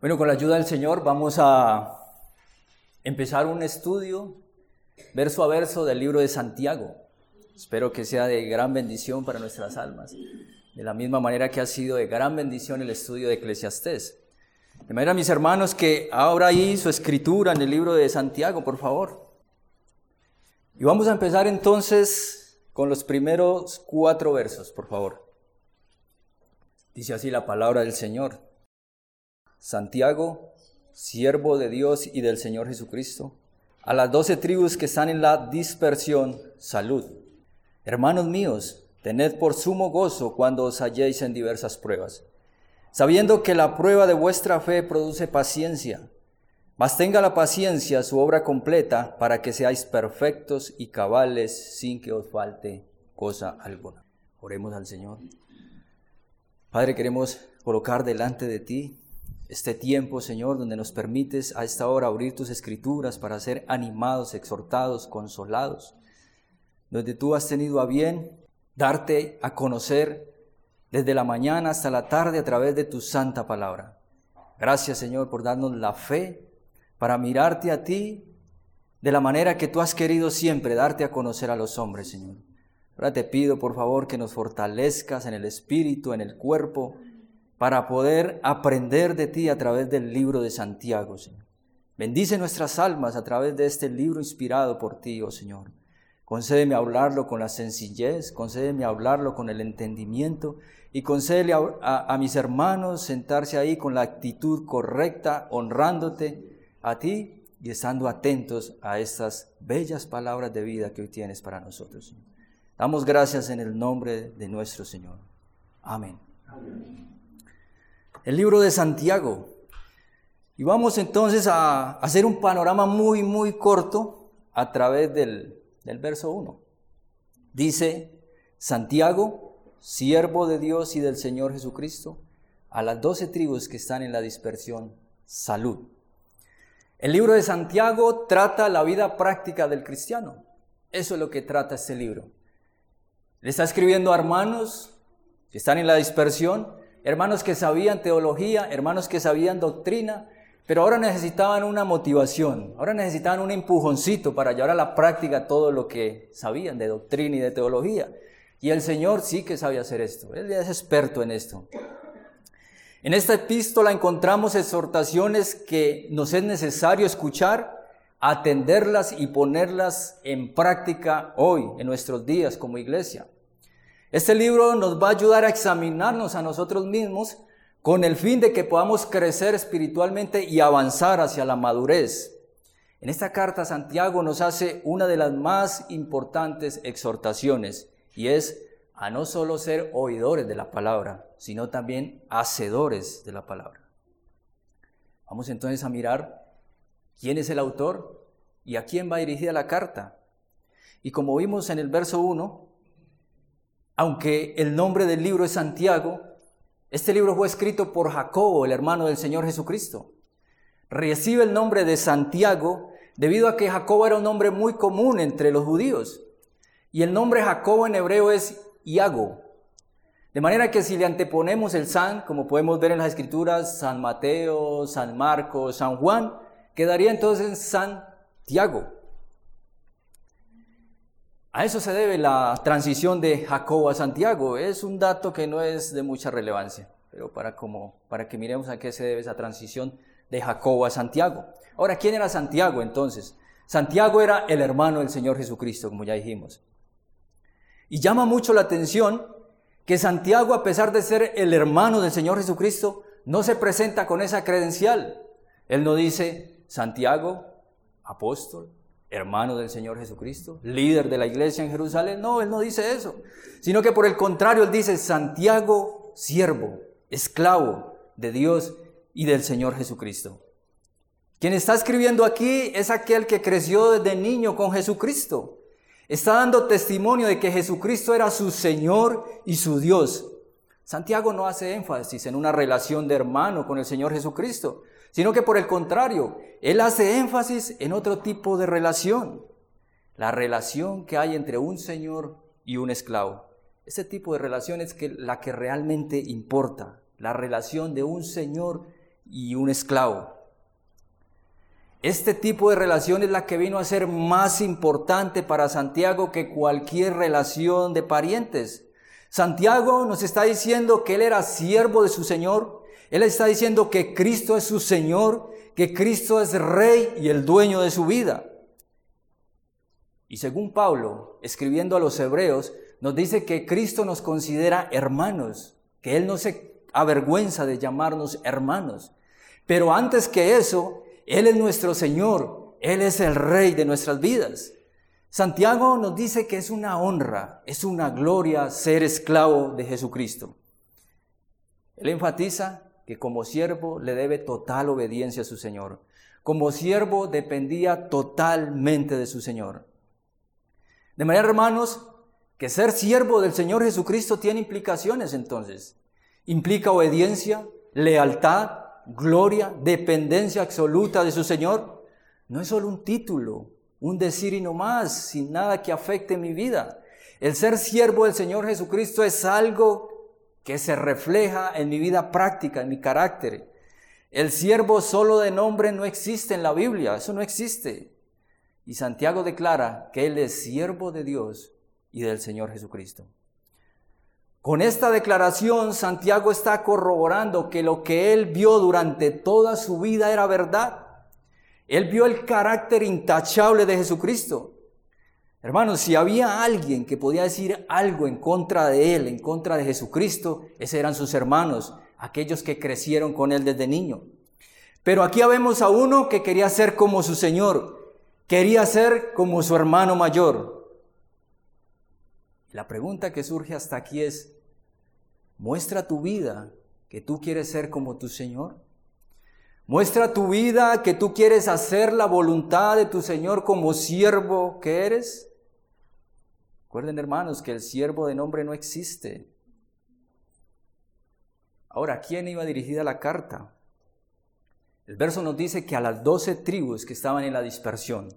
Bueno, con la ayuda del Señor vamos a empezar un estudio verso a verso del libro de Santiago. Espero que sea de gran bendición para nuestras almas, de la misma manera que ha sido de gran bendición el estudio de Eclesiastés. De manera, mis hermanos, que ahora ahí su escritura en el libro de Santiago, por favor. Y vamos a empezar entonces con los primeros cuatro versos, por favor. Dice así la palabra del Señor. Santiago, siervo de Dios y del Señor Jesucristo, a las doce tribus que están en la dispersión, salud. Hermanos míos, tened por sumo gozo cuando os halléis en diversas pruebas, sabiendo que la prueba de vuestra fe produce paciencia, mas tenga la paciencia su obra completa para que seáis perfectos y cabales sin que os falte cosa alguna. Oremos al Señor. Padre, queremos colocar delante de ti este tiempo, Señor, donde nos permites a esta hora abrir tus escrituras para ser animados, exhortados, consolados, donde tú has tenido a bien darte a conocer desde la mañana hasta la tarde a través de tu santa palabra. Gracias, Señor, por darnos la fe para mirarte a ti de la manera que tú has querido siempre darte a conocer a los hombres, Señor. Ahora te pido, por favor, que nos fortalezcas en el espíritu, en el cuerpo, para poder aprender de ti a través del libro de Santiago, Señor. Bendice nuestras almas a través de este libro inspirado por ti, oh Señor. Concédeme hablarlo con la sencillez, concédeme hablarlo con el entendimiento y concédele a, mis hermanos sentarse ahí con la actitud correcta, honrándote a ti y estando atentos a estas bellas palabras de vida que hoy tienes para nosotros. Damos gracias en el nombre de nuestro Señor. Amén. Amén el libro de Santiago. Y vamos entonces a hacer un panorama muy, muy corto a través del, del verso 1. Dice, Santiago, siervo de Dios y del Señor Jesucristo, a las doce tribus que están en la dispersión, salud. El libro de Santiago trata la vida práctica del cristiano. Eso es lo que trata este libro. Le está escribiendo a hermanos que están en la dispersión, hermanos que sabían teología, hermanos que sabían doctrina, pero ahora necesitaban una motivación, ahora necesitaban un empujoncito para llevar a la práctica todo lo que sabían de doctrina y de teología. Y el Señor sí que sabe hacer esto, Él es experto en esto. En esta epístola encontramos exhortaciones que nos es necesario escuchar, atenderlas y ponerlas en práctica hoy, en nuestros días como iglesia. Este libro nos va a ayudar a examinarnos a nosotros mismos con el fin de que podamos crecer espiritualmente y avanzar hacia la madurez. En esta carta Santiago nos hace una de las más importantes exhortaciones y es a no solo ser oidores de la palabra, sino también hacedores de la palabra. Vamos entonces a mirar quién es el autor y a quién va dirigida la carta. Y como vimos en el verso 1, aunque el nombre del libro es Santiago, este libro fue escrito por Jacobo, el hermano del Señor Jesucristo. Recibe el nombre de Santiago debido a que Jacobo era un nombre muy común entre los judíos. Y el nombre Jacobo en hebreo es Iago. De manera que si le anteponemos el San, como podemos ver en las escrituras, San Mateo, San Marcos, San Juan, quedaría entonces Santiago. A eso se debe la transición de Jacobo a Santiago. Es un dato que no es de mucha relevancia, pero para, como, para que miremos a qué se debe esa transición de Jacobo a Santiago. Ahora, ¿quién era Santiago entonces? Santiago era el hermano del Señor Jesucristo, como ya dijimos. Y llama mucho la atención que Santiago, a pesar de ser el hermano del Señor Jesucristo, no se presenta con esa credencial. Él no dice Santiago, apóstol, hermano del Señor Jesucristo, líder de la iglesia en Jerusalén. No, él no dice eso, sino que por el contrario, él dice Santiago, siervo, esclavo de Dios y del Señor Jesucristo. Quien está escribiendo aquí es aquel que creció desde niño con Jesucristo. Está dando testimonio de que Jesucristo era su Señor y su Dios. Santiago no hace énfasis en una relación de hermano con el Señor Jesucristo, sino que por el contrario, él hace énfasis en otro tipo de relación, la relación que hay entre un señor y un esclavo. Ese tipo de relación es la que realmente importa, la relación de un señor y un esclavo. Este tipo de relación es la que vino a ser más importante para Santiago que cualquier relación de parientes. Santiago nos está diciendo que él era siervo de su Señor. Él está diciendo que Cristo es su Señor, que Cristo es rey y el dueño de su vida. Y según Pablo, escribiendo a los hebreos, nos dice que Cristo nos considera hermanos, que Él no se avergüenza de llamarnos hermanos. Pero antes que eso, él es nuestro Señor, Él es el Rey de nuestras vidas. Santiago nos dice que es una honra, es una gloria ser esclavo de Jesucristo. Él enfatiza que como siervo le debe total obediencia a su Señor. Como siervo dependía totalmente de su Señor. De manera, hermanos, que ser siervo del Señor Jesucristo tiene implicaciones entonces. Implica obediencia, lealtad, gloria, dependencia absoluta de su Señor, no es solo un título, un decir y no más, sin nada que afecte mi vida. El ser siervo del Señor Jesucristo es algo que se refleja en mi vida práctica, en mi carácter. El siervo solo de nombre no existe en la Biblia, eso no existe. Y Santiago declara que Él es siervo de Dios y del Señor Jesucristo. Con esta declaración, Santiago está corroborando que lo que él vio durante toda su vida era verdad. Él vio el carácter intachable de Jesucristo. Hermanos, si había alguien que podía decir algo en contra de él, en contra de Jesucristo, esos eran sus hermanos, aquellos que crecieron con él desde niño. Pero aquí vemos a uno que quería ser como su Señor, quería ser como su hermano mayor. La pregunta que surge hasta aquí es, ¿muestra tu vida que tú quieres ser como tu Señor? ¿Muestra tu vida que tú quieres hacer la voluntad de tu Señor como siervo que eres? Recuerden hermanos que el siervo de nombre no existe. Ahora, ¿a quién iba dirigida la carta? El verso nos dice que a las doce tribus que estaban en la dispersión,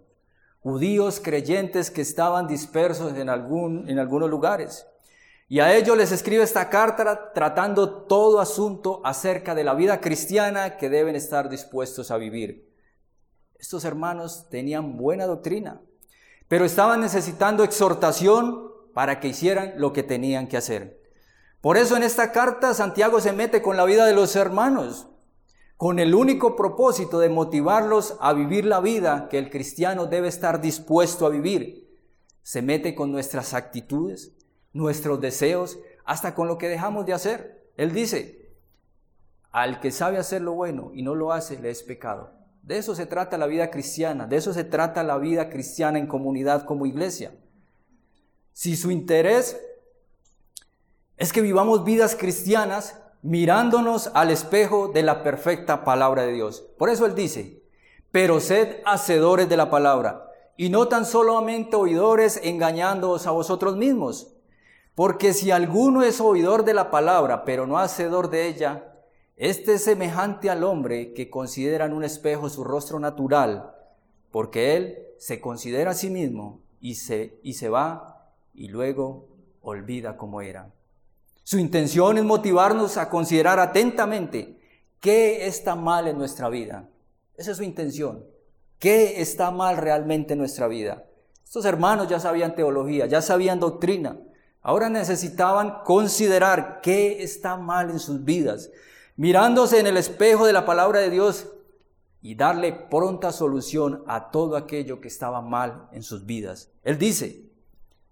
judíos creyentes que estaban dispersos en, algún, en algunos lugares. Y a ellos les escribe esta carta tratando todo asunto acerca de la vida cristiana que deben estar dispuestos a vivir. Estos hermanos tenían buena doctrina, pero estaban necesitando exhortación para que hicieran lo que tenían que hacer. Por eso en esta carta Santiago se mete con la vida de los hermanos, con el único propósito de motivarlos a vivir la vida que el cristiano debe estar dispuesto a vivir. Se mete con nuestras actitudes, nuestros deseos, hasta con lo que dejamos de hacer. Él dice, al que sabe hacer lo bueno y no lo hace, le es pecado. De eso se trata la vida cristiana, de eso se trata la vida cristiana en comunidad como iglesia. Si su interés es que vivamos vidas cristianas, mirándonos al espejo de la perfecta palabra de Dios. Por eso Él dice, pero sed hacedores de la palabra, y no tan solamente oidores engañándoos a vosotros mismos. Porque si alguno es oidor de la palabra, pero no hacedor de ella, este es semejante al hombre que considera en un espejo su rostro natural, porque él se considera a sí mismo y se, y se va y luego olvida cómo era. Su intención es motivarnos a considerar atentamente qué está mal en nuestra vida. Esa es su intención. ¿Qué está mal realmente en nuestra vida? Estos hermanos ya sabían teología, ya sabían doctrina. Ahora necesitaban considerar qué está mal en sus vidas, mirándose en el espejo de la palabra de Dios y darle pronta solución a todo aquello que estaba mal en sus vidas. Él dice,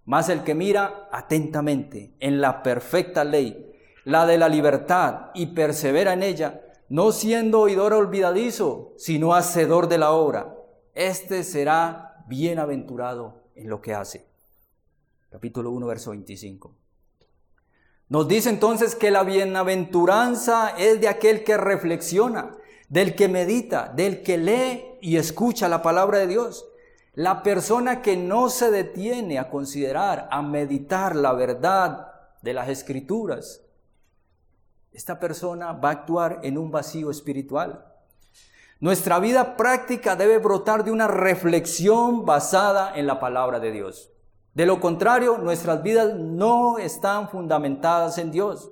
mas el que mira atentamente en la perfecta ley, la de la libertad, y persevera en ella, no siendo oidor olvidadizo, sino hacedor de la obra, éste será bienaventurado en lo que hace. Capítulo 1, verso 25. Nos dice entonces que la bienaventuranza es de aquel que reflexiona, del que medita, del que lee y escucha la palabra de Dios. La persona que no se detiene a considerar, a meditar la verdad de las escrituras, esta persona va a actuar en un vacío espiritual. Nuestra vida práctica debe brotar de una reflexión basada en la palabra de Dios. De lo contrario, nuestras vidas no están fundamentadas en Dios.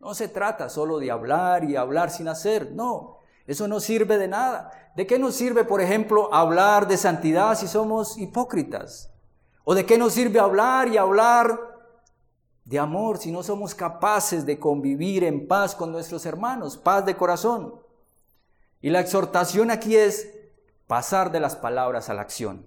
No se trata solo de hablar y hablar sin hacer, no. Eso no sirve de nada. ¿De qué nos sirve, por ejemplo, hablar de santidad si somos hipócritas? ¿O de qué nos sirve hablar y hablar de amor si no somos capaces de convivir en paz con nuestros hermanos, paz de corazón? Y la exhortación aquí es pasar de las palabras a la acción.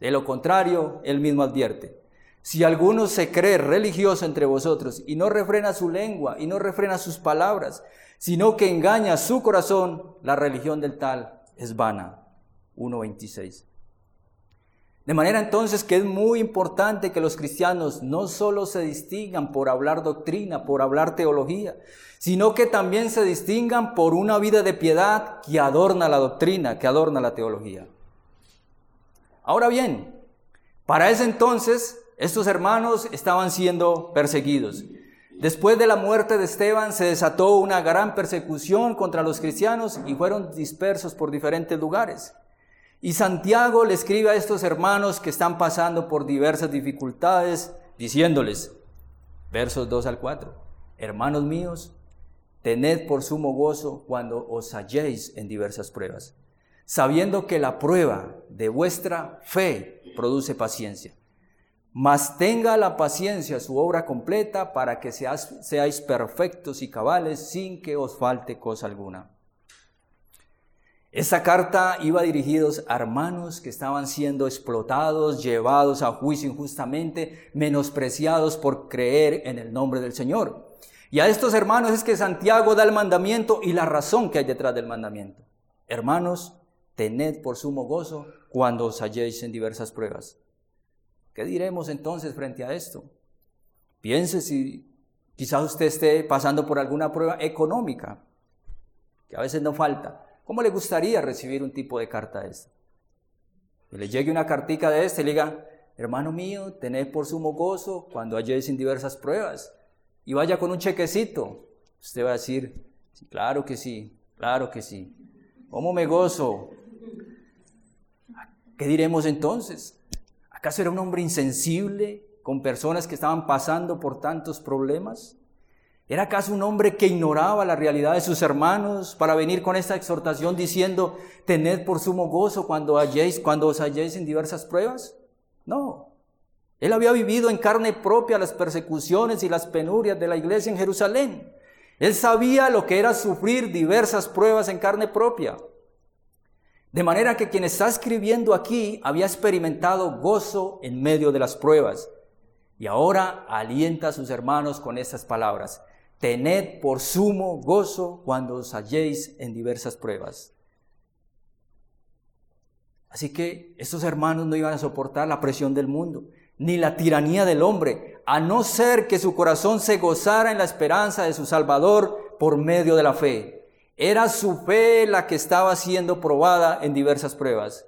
De lo contrario, él mismo advierte, si alguno se cree religioso entre vosotros y no refrena su lengua y no refrena sus palabras, sino que engaña su corazón, la religión del tal es vana. 1.26. De manera entonces que es muy importante que los cristianos no solo se distingan por hablar doctrina, por hablar teología, sino que también se distingan por una vida de piedad que adorna la doctrina, que adorna la teología. Ahora bien, para ese entonces estos hermanos estaban siendo perseguidos. Después de la muerte de Esteban se desató una gran persecución contra los cristianos y fueron dispersos por diferentes lugares. Y Santiago le escribe a estos hermanos que están pasando por diversas dificultades, diciéndoles, versos 2 al 4, hermanos míos, tened por sumo gozo cuando os halléis en diversas pruebas, sabiendo que la prueba de vuestra fe produce paciencia mas tenga la paciencia su obra completa para que seáis perfectos y cabales sin que os falte cosa alguna. Esta carta iba dirigidos a hermanos que estaban siendo explotados, llevados a juicio injustamente, menospreciados por creer en el nombre del Señor. Y a estos hermanos es que Santiago da el mandamiento y la razón que hay detrás del mandamiento. Hermanos, tened por sumo gozo cuando os halléis en diversas pruebas ¿Qué diremos entonces frente a esto? Piense si quizás usted esté pasando por alguna prueba económica, que a veces no falta. ¿Cómo le gustaría recibir un tipo de carta de esta? Que le llegue una cartica de este y diga, hermano mío, tened por sumo gozo cuando halléis en diversas pruebas. Y vaya con un chequecito. Usted va a decir, claro que sí, claro que sí. ¿Cómo me gozo? ¿Qué diremos entonces? ¿Acaso era un hombre insensible con personas que estaban pasando por tantos problemas? ¿Era acaso un hombre que ignoraba la realidad de sus hermanos para venir con esta exhortación diciendo, tened por sumo gozo cuando, halléis, cuando os halléis en diversas pruebas? No. Él había vivido en carne propia las persecuciones y las penurias de la iglesia en Jerusalén. Él sabía lo que era sufrir diversas pruebas en carne propia. De manera que quien está escribiendo aquí había experimentado gozo en medio de las pruebas. Y ahora alienta a sus hermanos con estas palabras. Tened por sumo gozo cuando os halléis en diversas pruebas. Así que estos hermanos no iban a soportar la presión del mundo, ni la tiranía del hombre, a no ser que su corazón se gozara en la esperanza de su Salvador por medio de la fe. Era su fe la que estaba siendo probada en diversas pruebas.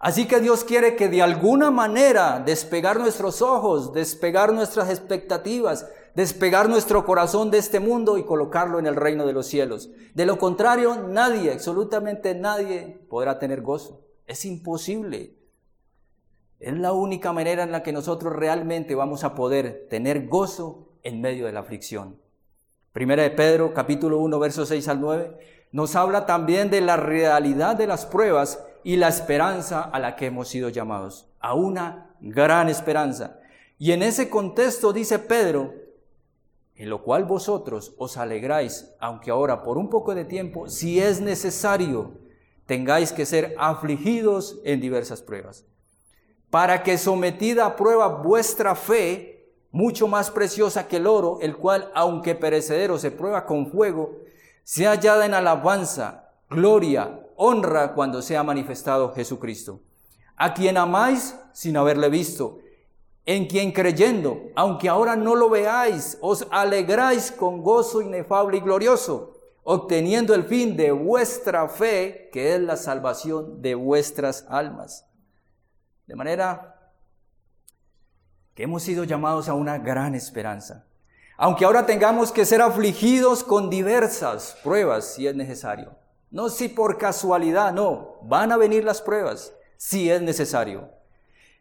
Así que Dios quiere que de alguna manera despegar nuestros ojos, despegar nuestras expectativas, despegar nuestro corazón de este mundo y colocarlo en el reino de los cielos. De lo contrario, nadie, absolutamente nadie podrá tener gozo. Es imposible. Es la única manera en la que nosotros realmente vamos a poder tener gozo en medio de la aflicción. Primera de Pedro, capítulo 1, versos 6 al 9, nos habla también de la realidad de las pruebas y la esperanza a la que hemos sido llamados, a una gran esperanza. Y en ese contexto dice Pedro, en lo cual vosotros os alegráis, aunque ahora por un poco de tiempo, si es necesario, tengáis que ser afligidos en diversas pruebas, para que sometida a prueba vuestra fe, mucho más preciosa que el oro, el cual, aunque perecedero, se prueba con fuego, sea hallada en alabanza, gloria, honra cuando sea manifestado Jesucristo, a quien amáis sin haberle visto, en quien creyendo, aunque ahora no lo veáis, os alegráis con gozo inefable y glorioso, obteniendo el fin de vuestra fe, que es la salvación de vuestras almas. De manera que hemos sido llamados a una gran esperanza. Aunque ahora tengamos que ser afligidos con diversas pruebas si es necesario. No si por casualidad, no, van a venir las pruebas si es necesario.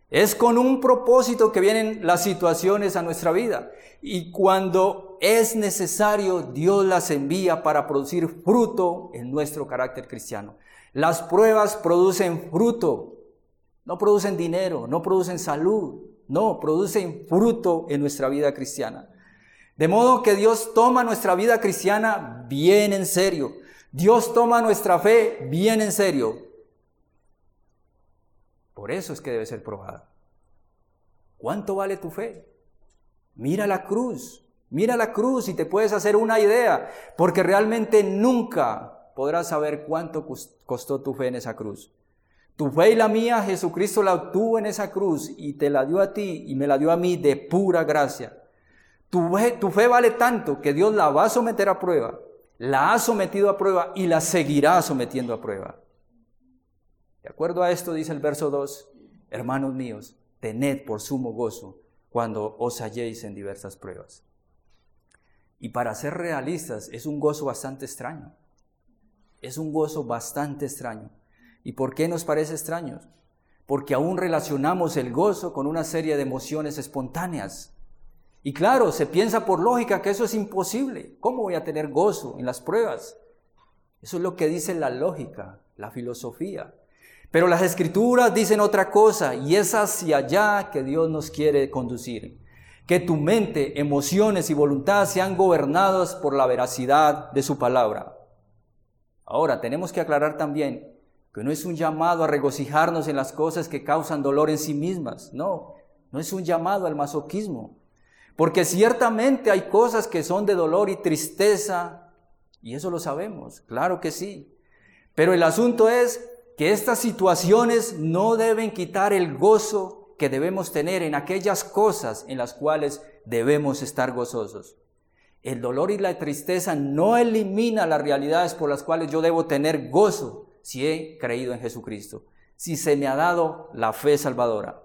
Es con un propósito que vienen las situaciones a nuestra vida. Y cuando es necesario, Dios las envía para producir fruto en nuestro carácter cristiano. Las pruebas producen fruto, no producen dinero, no producen salud, no, producen fruto en nuestra vida cristiana. De modo que Dios toma nuestra vida cristiana bien en serio. Dios toma nuestra fe bien en serio. Por eso es que debe ser probada. ¿Cuánto vale tu fe? Mira la cruz, mira la cruz y te puedes hacer una idea, porque realmente nunca podrás saber cuánto costó tu fe en esa cruz. Tu fe y la mía, Jesucristo la obtuvo en esa cruz y te la dio a ti y me la dio a mí de pura gracia. Tu fe, tu fe vale tanto que Dios la va a someter a prueba, la ha sometido a prueba y la seguirá sometiendo a prueba. De acuerdo a esto dice el verso 2, hermanos míos, tened por sumo gozo cuando os halléis en diversas pruebas. Y para ser realistas, es un gozo bastante extraño. Es un gozo bastante extraño. ¿Y por qué nos parece extraño? Porque aún relacionamos el gozo con una serie de emociones espontáneas. Y claro, se piensa por lógica que eso es imposible. ¿Cómo voy a tener gozo en las pruebas? Eso es lo que dice la lógica, la filosofía. Pero las escrituras dicen otra cosa y es hacia allá que Dios nos quiere conducir. Que tu mente, emociones y voluntad sean gobernados por la veracidad de su palabra. Ahora, tenemos que aclarar también que no es un llamado a regocijarnos en las cosas que causan dolor en sí mismas, no, no es un llamado al masoquismo, porque ciertamente hay cosas que son de dolor y tristeza, y eso lo sabemos, claro que sí, pero el asunto es que estas situaciones no deben quitar el gozo que debemos tener en aquellas cosas en las cuales debemos estar gozosos. El dolor y la tristeza no elimina las realidades por las cuales yo debo tener gozo si he creído en Jesucristo, si se me ha dado la fe salvadora.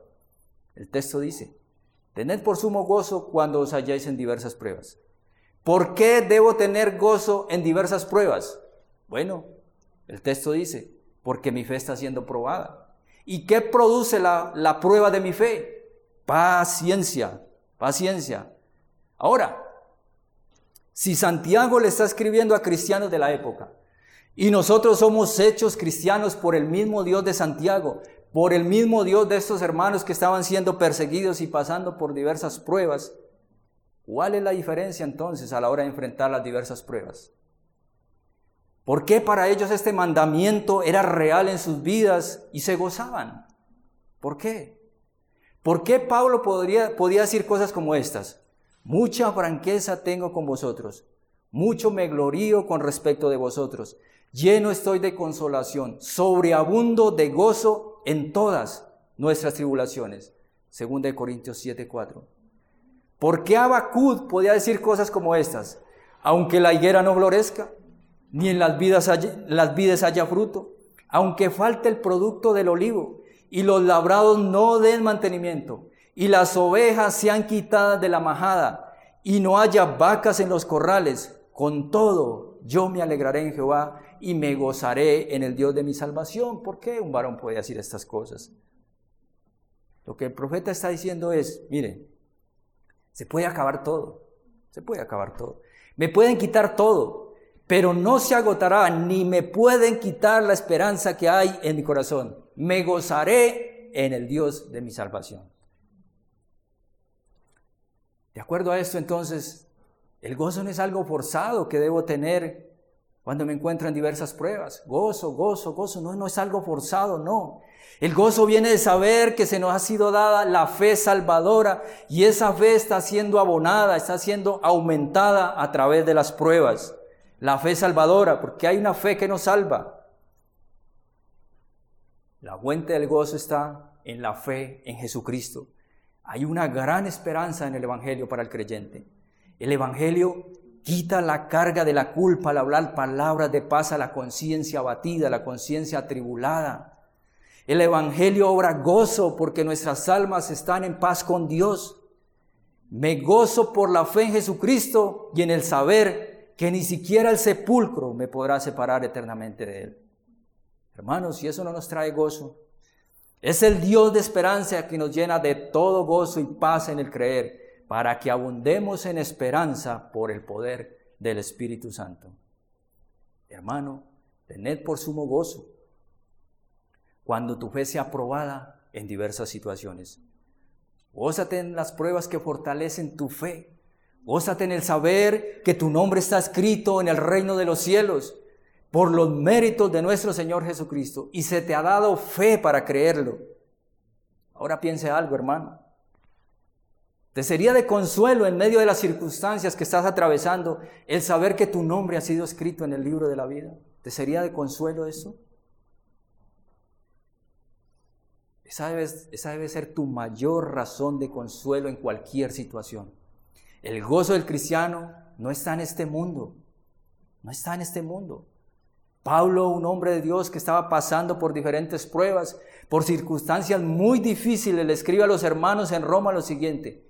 El texto dice, tened por sumo gozo cuando os halláis en diversas pruebas. ¿Por qué debo tener gozo en diversas pruebas? Bueno, el texto dice, porque mi fe está siendo probada. ¿Y qué produce la, la prueba de mi fe? Paciencia, paciencia. Ahora, si Santiago le está escribiendo a cristianos de la época, y nosotros somos hechos cristianos por el mismo Dios de Santiago, por el mismo Dios de estos hermanos que estaban siendo perseguidos y pasando por diversas pruebas, ¿cuál es la diferencia entonces a la hora de enfrentar las diversas pruebas? ¿Por qué para ellos este mandamiento era real en sus vidas y se gozaban? ¿Por qué? ¿Por qué Pablo podría, podía decir cosas como estas? Mucha franqueza tengo con vosotros, mucho me glorío con respecto de vosotros, lleno estoy de consolación, sobreabundo de gozo en todas nuestras tribulaciones. Según de Corintios 7:4. ¿Por qué Abacud podía decir cosas como estas? Aunque la higuera no florezca, ni en las vidas haya, las vides haya fruto, aunque falte el producto del olivo y los labrados no den mantenimiento y las ovejas sean quitadas de la majada y no haya vacas en los corrales, con todo yo me alegraré en Jehová y me gozaré en el Dios de mi salvación. ¿Por qué un varón puede decir estas cosas? Lo que el profeta está diciendo es, mire, se puede acabar todo, se puede acabar todo. Me pueden quitar todo, pero no se agotará, ni me pueden quitar la esperanza que hay en mi corazón. Me gozaré en el Dios de mi salvación. De acuerdo a esto, entonces, el gozo no es algo forzado que debo tener cuando me encuentro en diversas pruebas. Gozo, gozo, gozo, no, no es algo forzado, no. El gozo viene de saber que se nos ha sido dada la fe salvadora y esa fe está siendo abonada, está siendo aumentada a través de las pruebas la fe salvadora, porque hay una fe que nos salva. La fuente del gozo está en la fe en Jesucristo. Hay una gran esperanza en el Evangelio para el creyente. El Evangelio quita la carga de la culpa al hablar palabras de paz a la conciencia abatida, la conciencia atribulada. El Evangelio obra gozo porque nuestras almas están en paz con Dios. Me gozo por la fe en Jesucristo y en el saber que ni siquiera el sepulcro me podrá separar eternamente de Él. Hermanos, si eso no nos trae gozo, Es el Dios de esperanza que nos llena de todo gozo y paz en el creer, para que abundemos en esperanza por el poder del Espíritu Santo. Hermano, tened por sumo gozo cuando tu fe sea probada en diversas situaciones. Gózate en las pruebas que fortalecen tu fe. Gózate en el saber que tu nombre está escrito en el reino de los cielos por los méritos de nuestro Señor Jesucristo y se te ha dado fe para creerlo. Ahora piense algo, hermano. Te sería de consuelo en medio de las circunstancias que estás atravesando el saber que tu nombre ha sido escrito en el libro de la vida. ¿Te sería de consuelo eso? Esa debe, debe ser tu mayor razón de consuelo en cualquier situación. El gozo del cristiano no está en este mundo. No está en este mundo. Pablo, un hombre de Dios que estaba pasando por diferentes pruebas, por circunstancias muy difíciles, le escribe a los hermanos en Roma lo siguiente,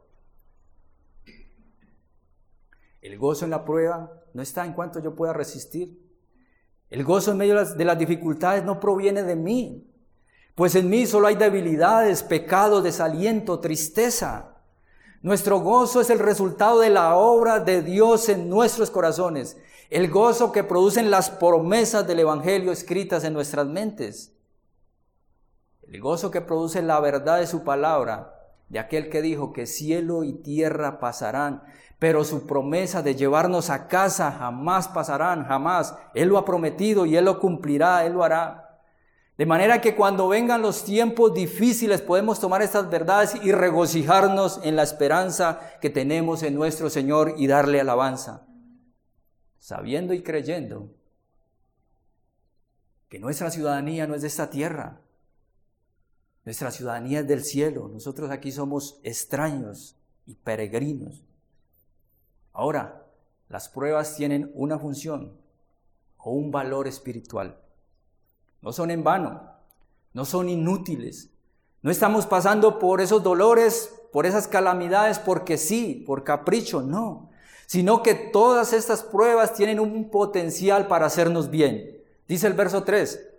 El gozo en la prueba no está en cuanto yo pueda resistir. El gozo en medio de las, dificultades no proviene de mí, pues en mí solo hay debilidades, pecados, desaliento, tristeza. Nuestro gozo es el resultado de la obra de Dios en nuestros corazones el gozo que producen las promesas del Evangelio escritas en nuestras mentes, el gozo que produce la verdad de su palabra, de aquel que dijo que cielo y tierra pasarán, pero su promesa de llevarnos a casa jamás pasarán, jamás. Él lo ha prometido y Él lo cumplirá, Él lo hará. De manera que cuando vengan los tiempos difíciles podemos tomar estas verdades y regocijarnos en la esperanza que tenemos en nuestro Señor y darle alabanza sabiendo y creyendo que nuestra ciudadanía no es de esta tierra, nuestra ciudadanía es del cielo, nosotros aquí somos extraños y peregrinos. Ahora, las pruebas tienen una función o un valor espiritual. No son en vano, no son inútiles. No estamos pasando por esos dolores, por esas calamidades porque sí, por capricho, no sino que todas estas pruebas tienen un potencial para hacernos bien. Dice el verso 3,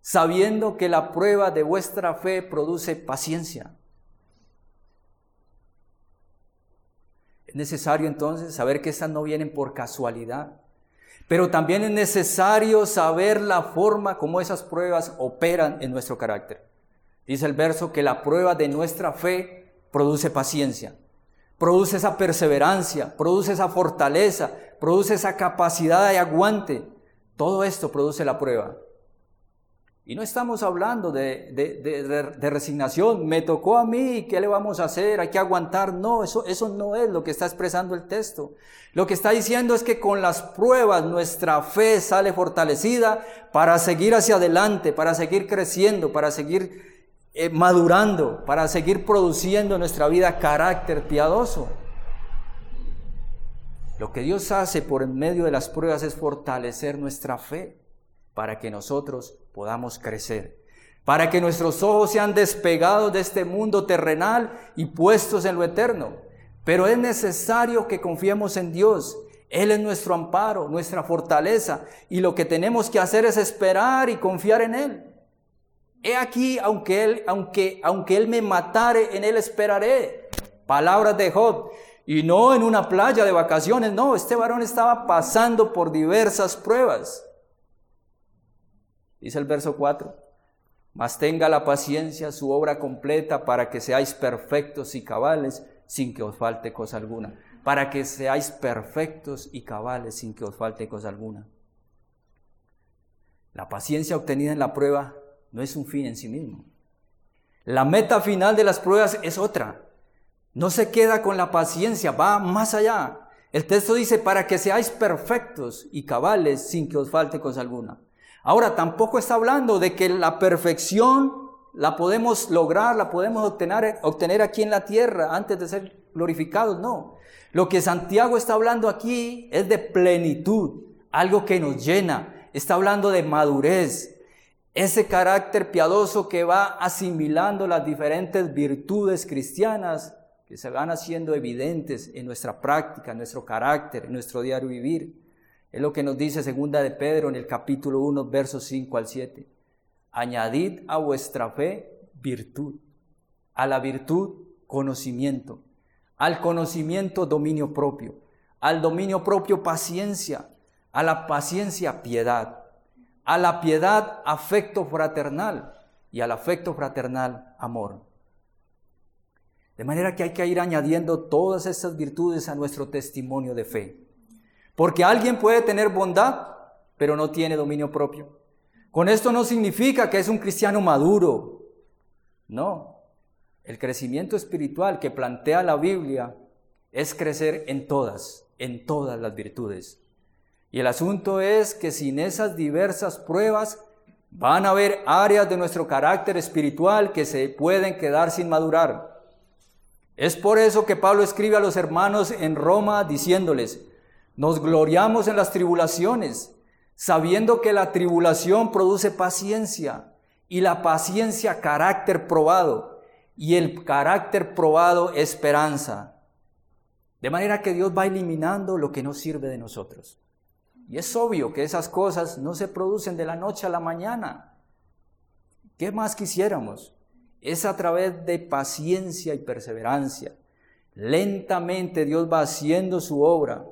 sabiendo que la prueba de vuestra fe produce paciencia. Es necesario entonces saber que estas no vienen por casualidad, pero también es necesario saber la forma como esas pruebas operan en nuestro carácter. Dice el verso que la prueba de nuestra fe produce paciencia produce esa perseverancia, produce esa fortaleza, produce esa capacidad de aguante. Todo esto produce la prueba. Y no estamos hablando de, de, resignación, me tocó a mí, ¿qué le vamos a hacer? Hay que aguantar. No, eso, eso no es lo que está expresando el texto. Lo que está diciendo es que con las pruebas nuestra fe sale fortalecida para seguir hacia adelante, para seguir creciendo, para seguir eh, madurando, para seguir produciendo en nuestra vida carácter piadoso. Lo que Dios hace por medio de las pruebas es fortalecer nuestra fe para que nosotros podamos crecer, para que nuestros ojos sean despegados de este mundo terrenal y puestos en lo eterno. Pero es necesario que confiemos en Dios. Él es nuestro amparo, nuestra fortaleza, y lo que tenemos que hacer es esperar y confiar en Él. He aquí, aunque él, aunque, aunque él me matare, en él esperaré. Palabras de Job. Y no en una playa de vacaciones, no, este varón estaba pasando por diversas pruebas. Dice el verso 4, mas tenga la paciencia su obra completa para que seáis perfectos y cabales sin que os falte cosa alguna. Para que seáis perfectos y cabales sin que os falte cosa alguna. La paciencia obtenida en la prueba no es un fin en sí mismo. La meta final de las pruebas es otra. No se queda con la paciencia, va más allá. El texto dice, para que seáis perfectos y cabales sin que os falte cosa alguna. Ahora, tampoco está hablando de que la perfección la podemos lograr, la podemos obtener, obtener aquí en la tierra antes de ser glorificados, no. Lo que Santiago está hablando aquí es de plenitud, algo que nos llena, está hablando de madurez, ese carácter piadoso que va asimilando las diferentes virtudes cristianas que se van haciendo evidentes en nuestra práctica, nuestro carácter, en nuestro diario vivir. Es lo que nos dice segunda de Pedro en el capítulo 1, versos 5 al 7. Añadid a vuestra fe virtud, a la virtud conocimiento, al conocimiento dominio propio, al dominio propio paciencia, a la paciencia piedad, a la piedad afecto fraternal y al afecto fraternal amor. De manera que hay que ir añadiendo todas estas virtudes a nuestro testimonio de fe. Porque alguien puede tener bondad, pero no tiene dominio propio. Con esto no significa que es un cristiano maduro. No. El crecimiento espiritual que plantea la Biblia es crecer en todas, en todas las virtudes. Y el asunto es que sin esas diversas pruebas van a haber áreas de nuestro carácter espiritual que se pueden quedar sin madurar. Es por eso que Pablo escribe a los hermanos en Roma diciéndoles, nos gloriamos en las tribulaciones, sabiendo que la tribulación produce paciencia y la paciencia carácter probado y el carácter probado esperanza. De manera que Dios va eliminando lo que no sirve de nosotros. Y es obvio que esas cosas no se producen de la noche a la mañana. ¿Qué más quisiéramos? Es a través de paciencia y perseverancia. Lentamente Dios va haciendo su obra.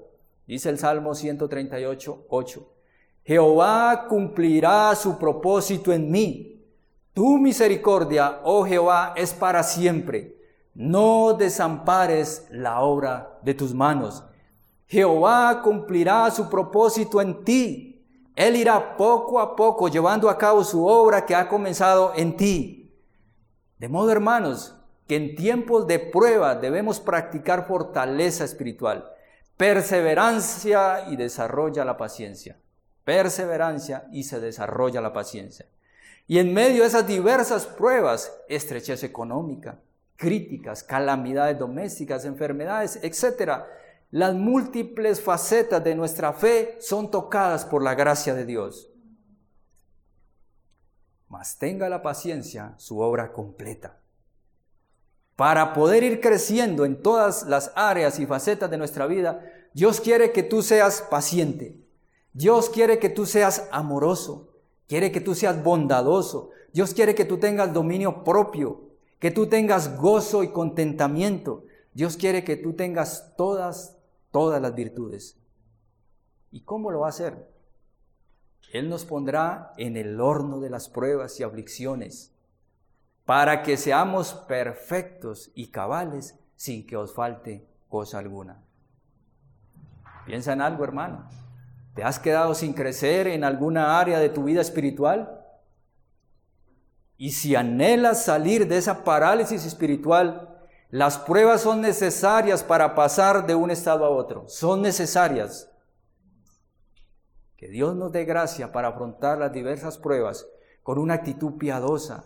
Dice el Salmo 138, 8. Jehová cumplirá su propósito en mí. Tu misericordia, oh Jehová, es para siempre. No desampares la obra de tus manos. Jehová cumplirá su propósito en ti. Él irá poco a poco llevando a cabo su obra que ha comenzado en ti. De modo, hermanos, que en tiempos de prueba debemos practicar fortaleza espiritual, perseverancia y desarrolla la paciencia. Perseverancia y se desarrolla la paciencia. Y en medio de esas diversas pruebas, estrechez económica, críticas, calamidades domésticas, enfermedades, etc., las múltiples facetas de nuestra fe son tocadas por la gracia de Dios mas tenga la paciencia su obra completa. Para poder ir creciendo en todas las áreas y facetas de nuestra vida, Dios quiere que tú seas paciente. Dios quiere que tú seas amoroso. Quiere que tú seas bondadoso. Dios quiere que tú tengas dominio propio, que tú tengas gozo y contentamiento. Dios quiere que tú tengas todas, todas las virtudes. ¿Y cómo lo va a hacer? Él nos pondrá en el horno de las pruebas y aflicciones, para que seamos perfectos y cabales sin que os falte cosa alguna. Piensa en algo, hermano. ¿Te has quedado sin crecer en alguna área de tu vida espiritual? Y si anhelas salir de esa parálisis espiritual, las pruebas son necesarias para pasar de un estado a otro. Son necesarias. Que Dios nos dé gracia para afrontar las diversas pruebas con una actitud piadosa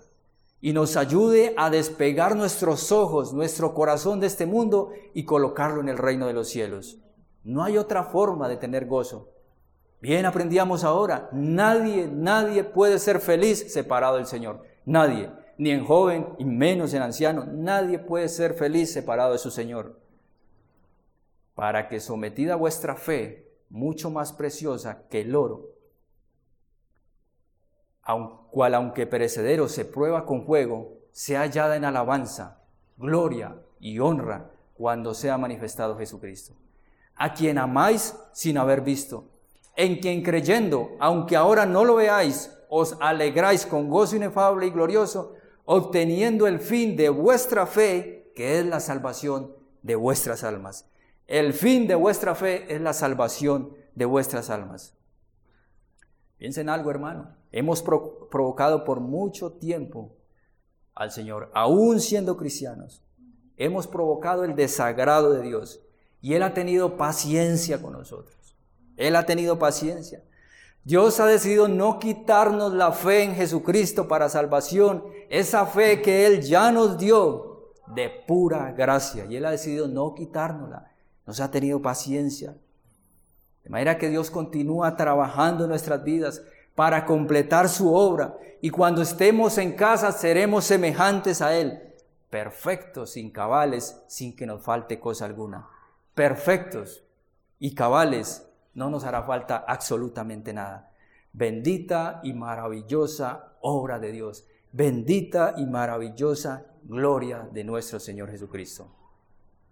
y nos ayude a despegar nuestros ojos, nuestro corazón de este mundo y colocarlo en el reino de los cielos. No hay otra forma de tener gozo. Bien aprendíamos ahora, nadie, nadie puede ser feliz separado del Señor. Nadie, ni en joven y menos en anciano, nadie puede ser feliz separado de su Señor. Para que sometida a vuestra fe mucho más preciosa que el oro, cual aunque perecedero se prueba con fuego, sea hallada en alabanza, gloria y honra cuando sea manifestado Jesucristo, a quien amáis sin haber visto, en quien creyendo, aunque ahora no lo veáis, os alegráis con gozo inefable y glorioso, obteniendo el fin de vuestra fe, que es la salvación de vuestras almas. El fin de vuestra fe es la salvación de vuestras almas. Piensen algo, hermano. Hemos provocado por mucho tiempo al Señor, aún siendo cristianos. Hemos provocado el desagrado de Dios y Él ha tenido paciencia con nosotros. Él ha tenido paciencia. Dios ha decidido no quitarnos la fe en Jesucristo para salvación, esa fe que Él ya nos dio de pura gracia. Y Él ha decidido no quitárnosla. Nos ha tenido paciencia. De manera que Dios continúa trabajando en nuestras vidas para completar su obra. Y cuando estemos en casa seremos semejantes a Él, perfectos, sin cabales, sin que nos falte cosa alguna. Perfectos y cabales no nos hará falta absolutamente nada. Bendita y maravillosa obra de Dios. Bendita y maravillosa gloria de nuestro Señor Jesucristo.